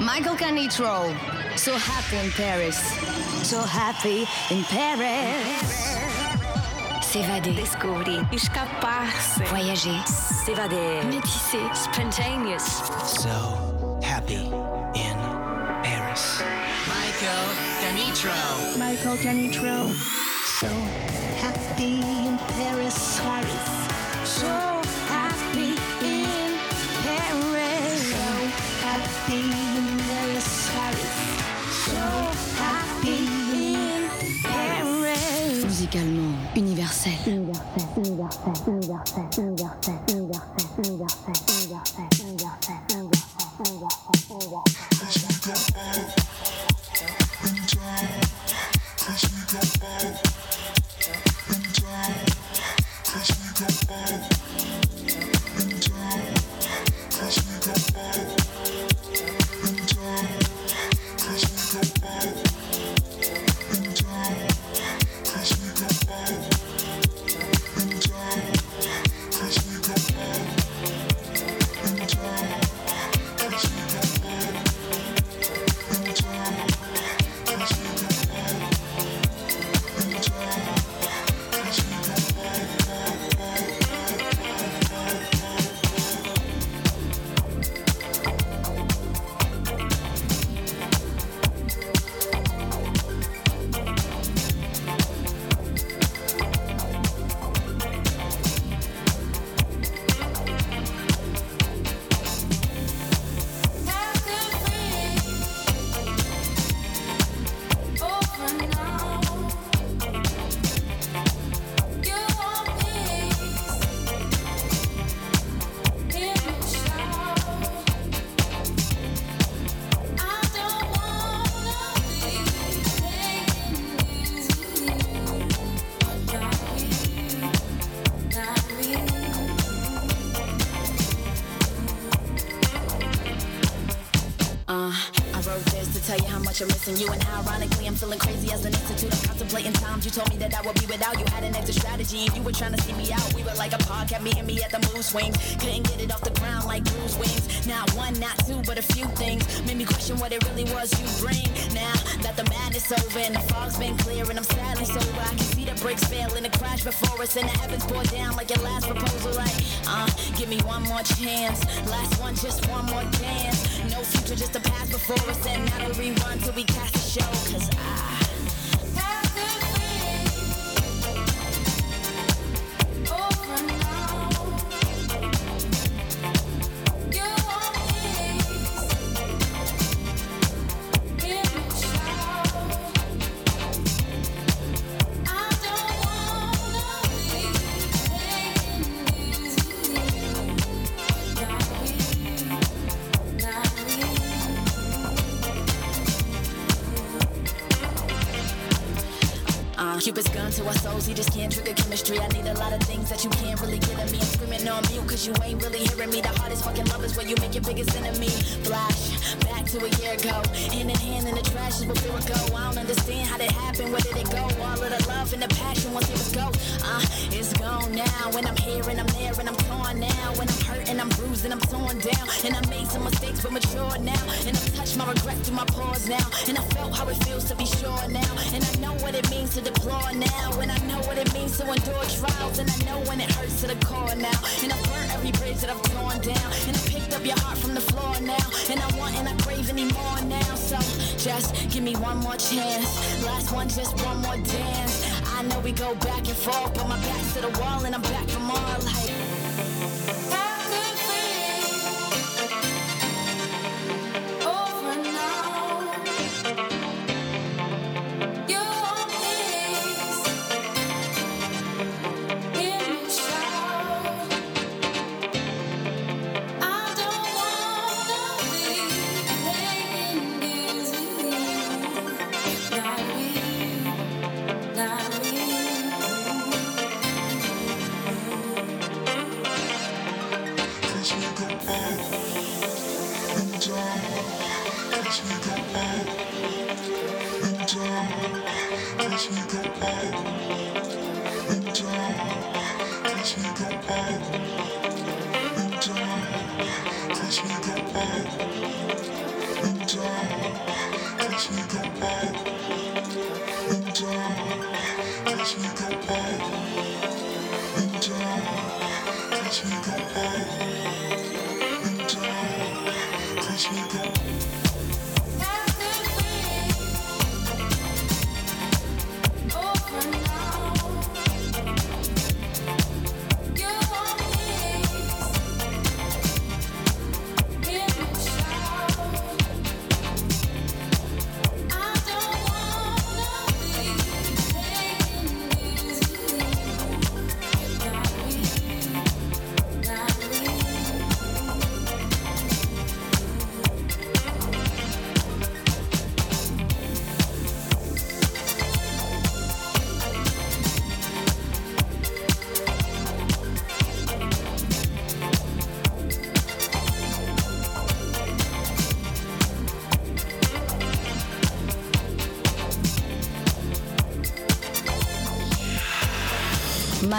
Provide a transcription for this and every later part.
Michael Canitrot. So happy in Paris. So happy in Paris. S'évader. Descobrir. Escapar-se. Voyager. S'évader. Métisser. Spontaneous. So happy in Paris. Michael Canitrot. Michael Canitrot. So happy Universel, universel, universel, universel, universel, universel, universel, universel, missing you and ironically I'm feeling crazy as an institute. I'm contemplating times you told me that I would be without you. Had an exit strategy and you were trying to see me out. We were like a pod, kept meeting me at the mood swings. Couldn't get it off the ground like bruise wings. Not one, not two, but a few things made me question what it really was you bring. Now that the madness over and the fog's been clear and I'm sadly sober, I can see the brakes failing the crash before us and the heavens pour down like your last proposal. Like, uh, give me one more chance. Last one, just one more dance. No future, just a past before us and not a rerun till we cast the show. Cause I. I made some mistakes but mature now. And I've touched my regret through my pores now. And I felt how it feels to be sure now. And I know what it means to deplore now. And I know what it means to endure trials. And I know when it hurts to the core now. And I've burnt every bridge that I've torn down. And I picked up your heart from the floor now. And I want and I crave any more now. So just give me one more chance. Last one, just one more dance. I know we go back and forth, but my back's to the wall and I'm back for more. Like.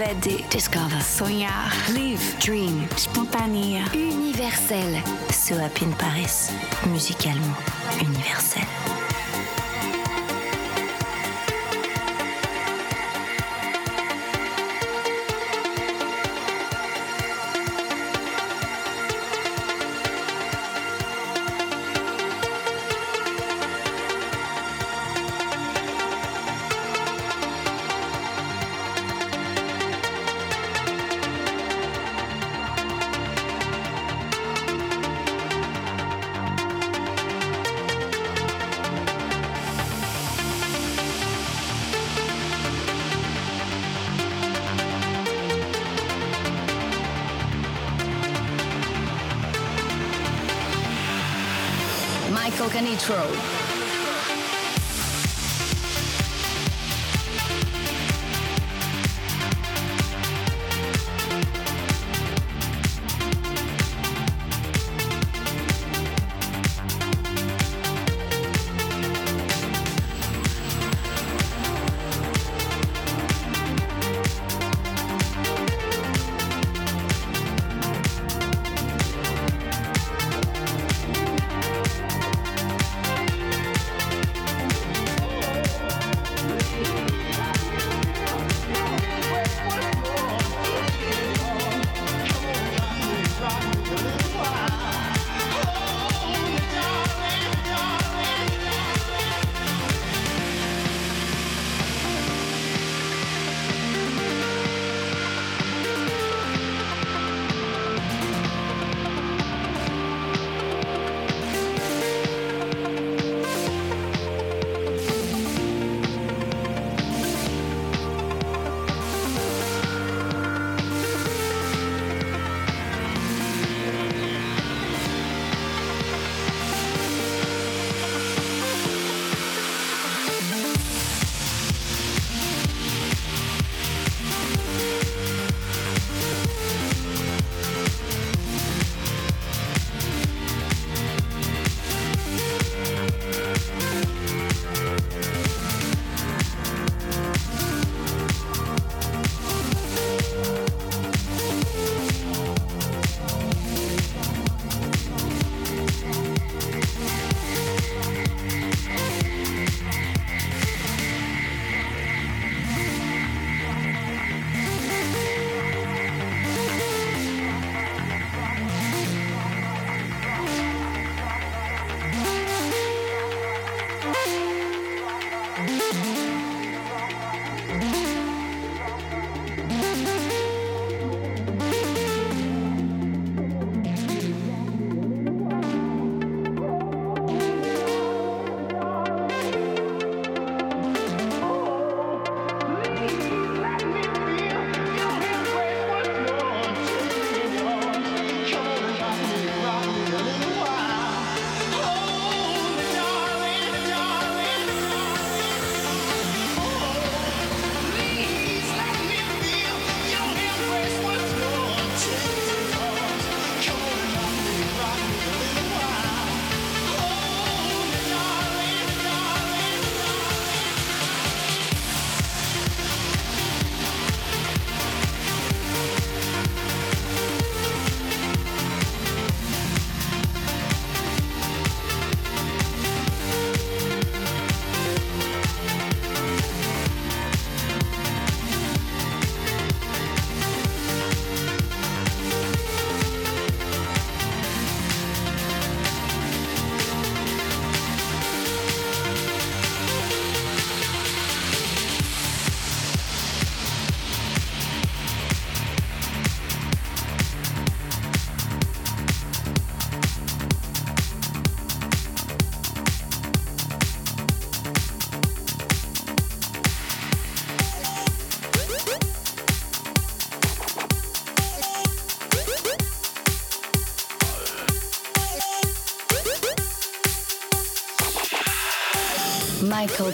Évader. Discover. Sonhar. Live. Dream. Spontané. Universel. So Happy in Paris. Musicalement universel.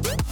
Thank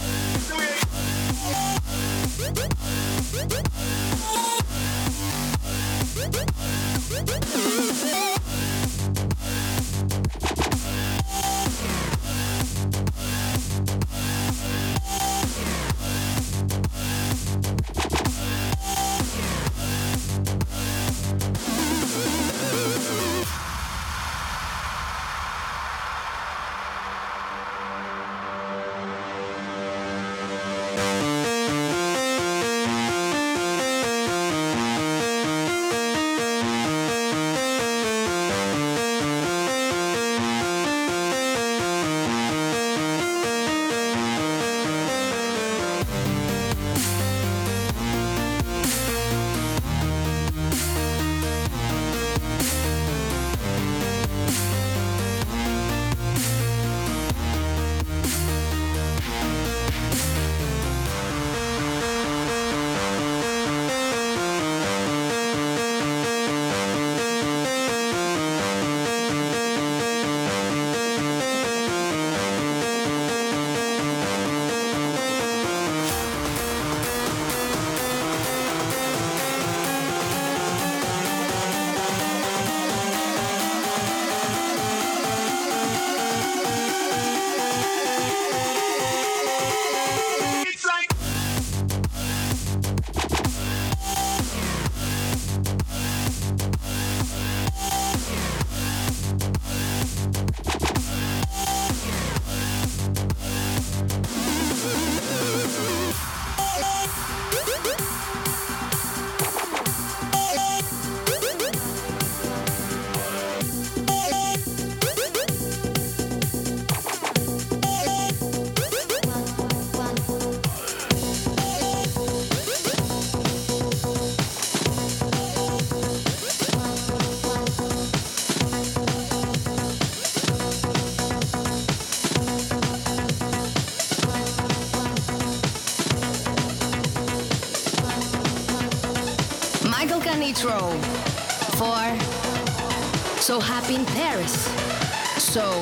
in Paris. So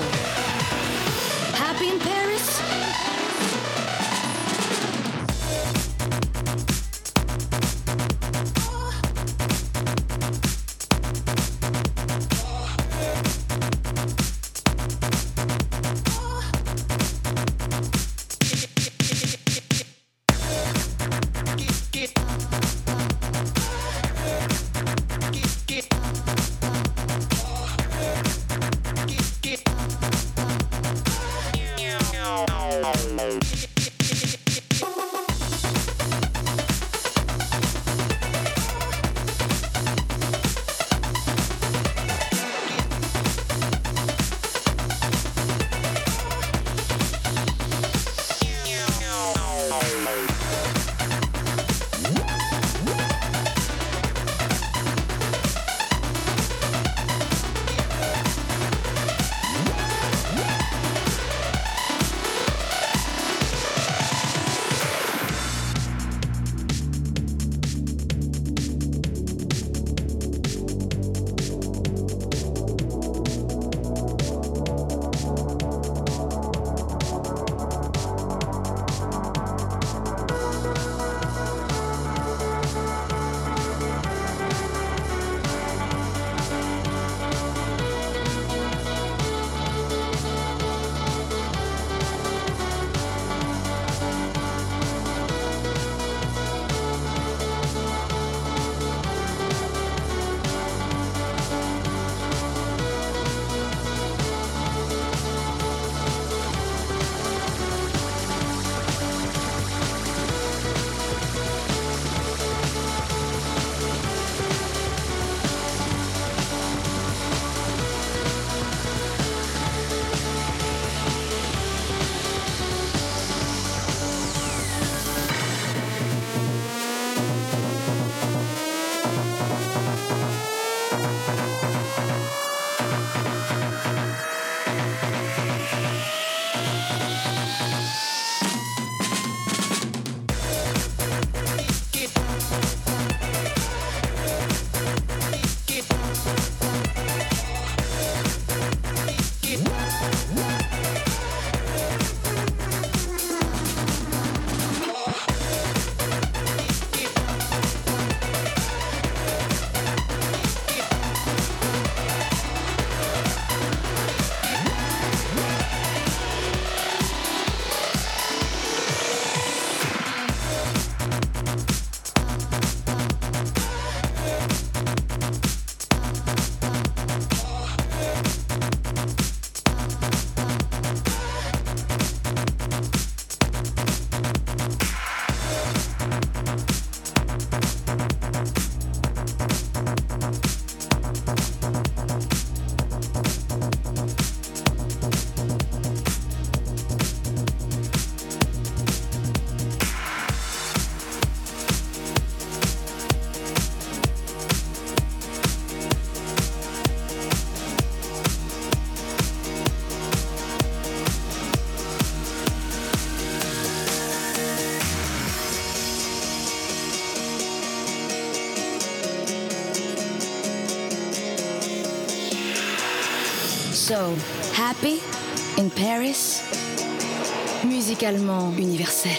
in Paris, musicalement universel.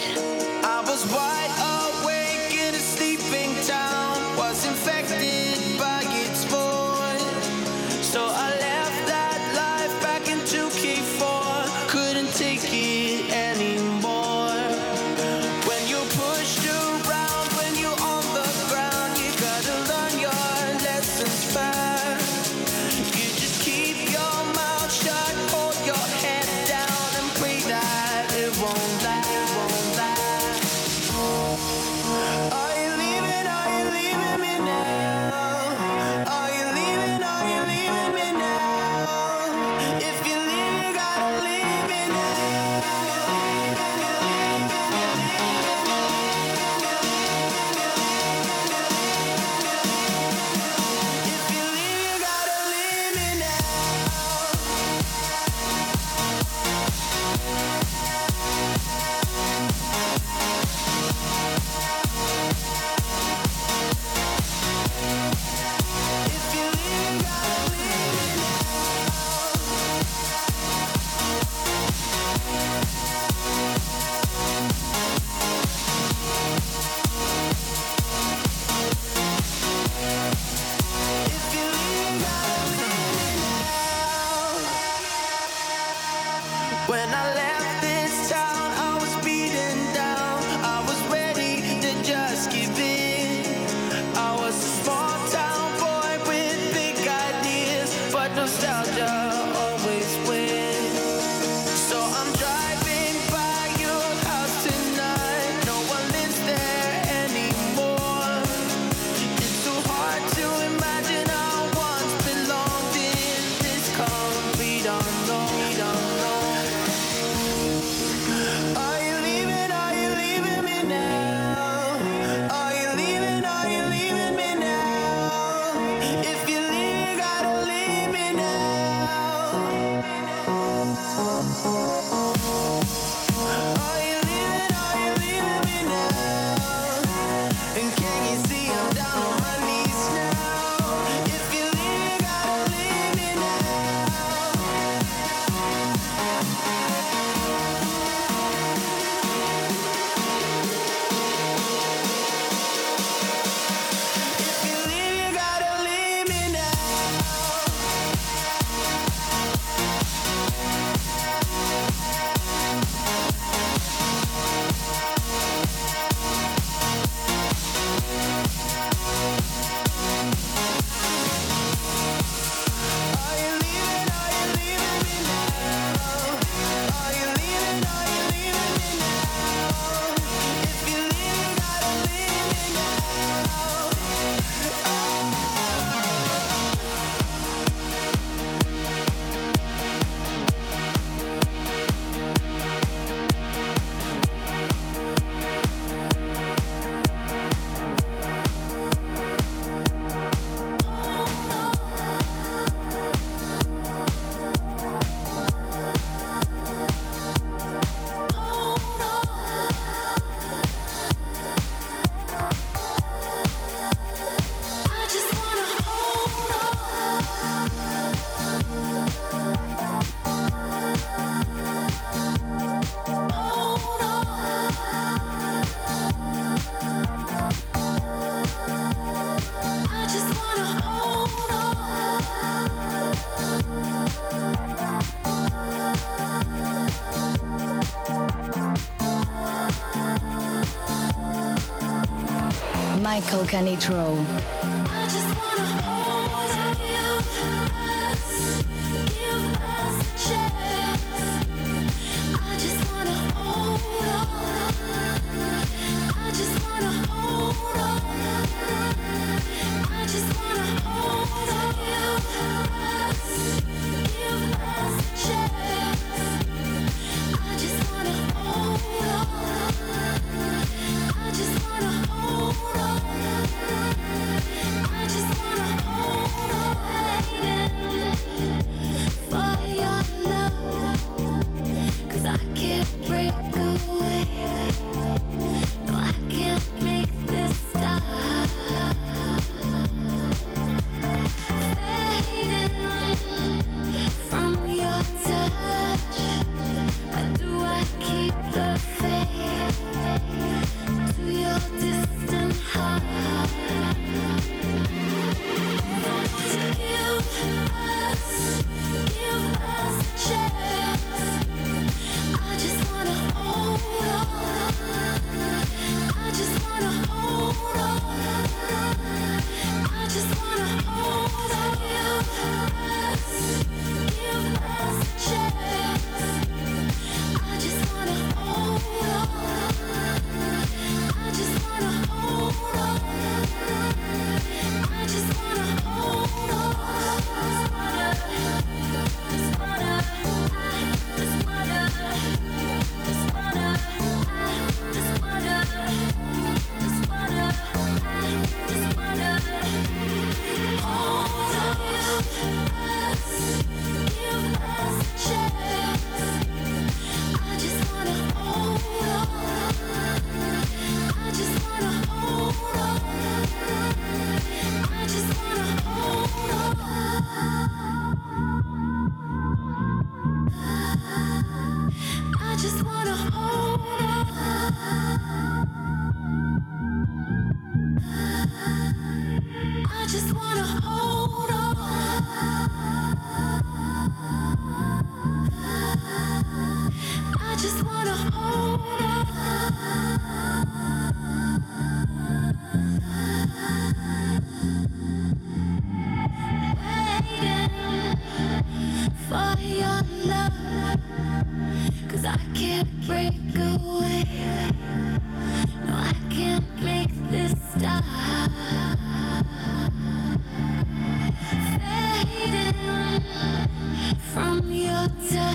Michael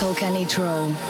Michael Canitrot.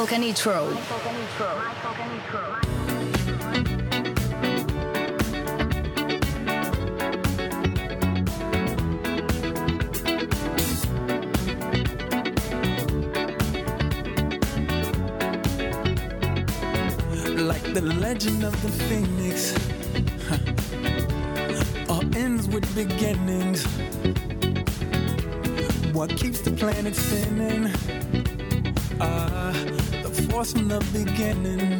Michael Canitrot. Michael the legend of the phoenix all ends with beginnings what keeps the planet spinning uh, from the beginning.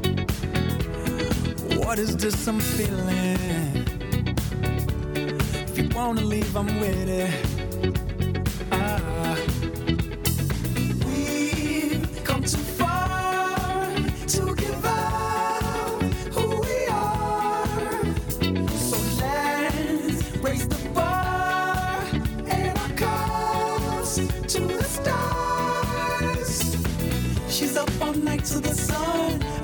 What is this I'm feeling? If you wanna leave, I'm with it. Ah. We've come too far to give up who we are. So let's raise the bar and our cups to the stars. She's up all night to the sun.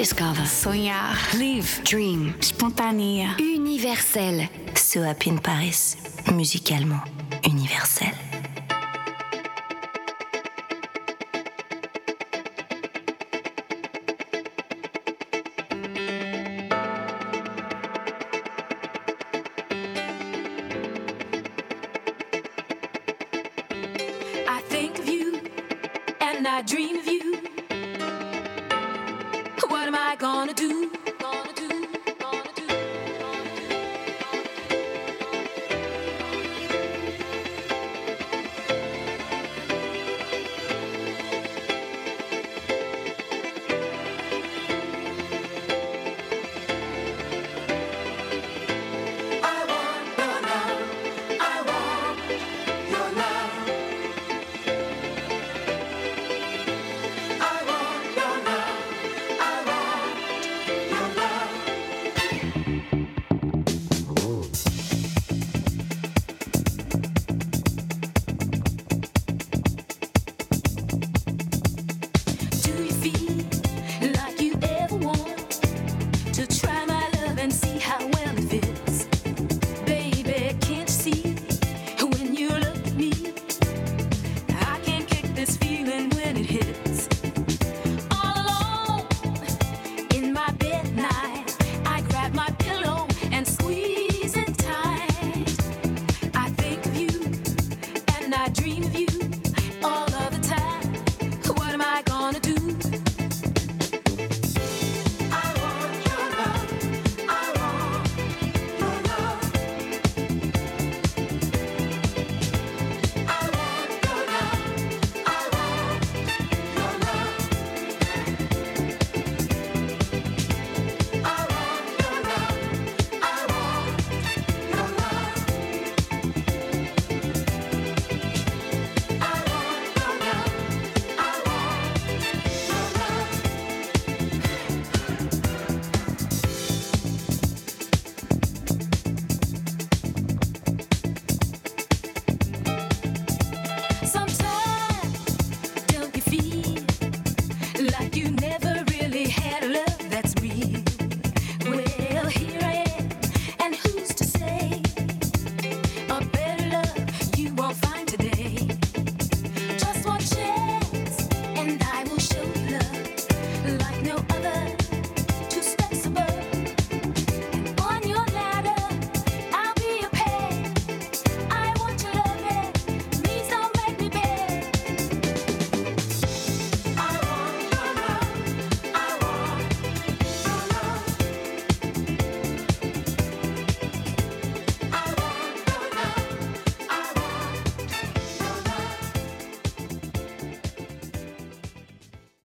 Discover. Sonhar. Live. Dream. Spontanea. Universel. So happy in Paris. Musicalement universel.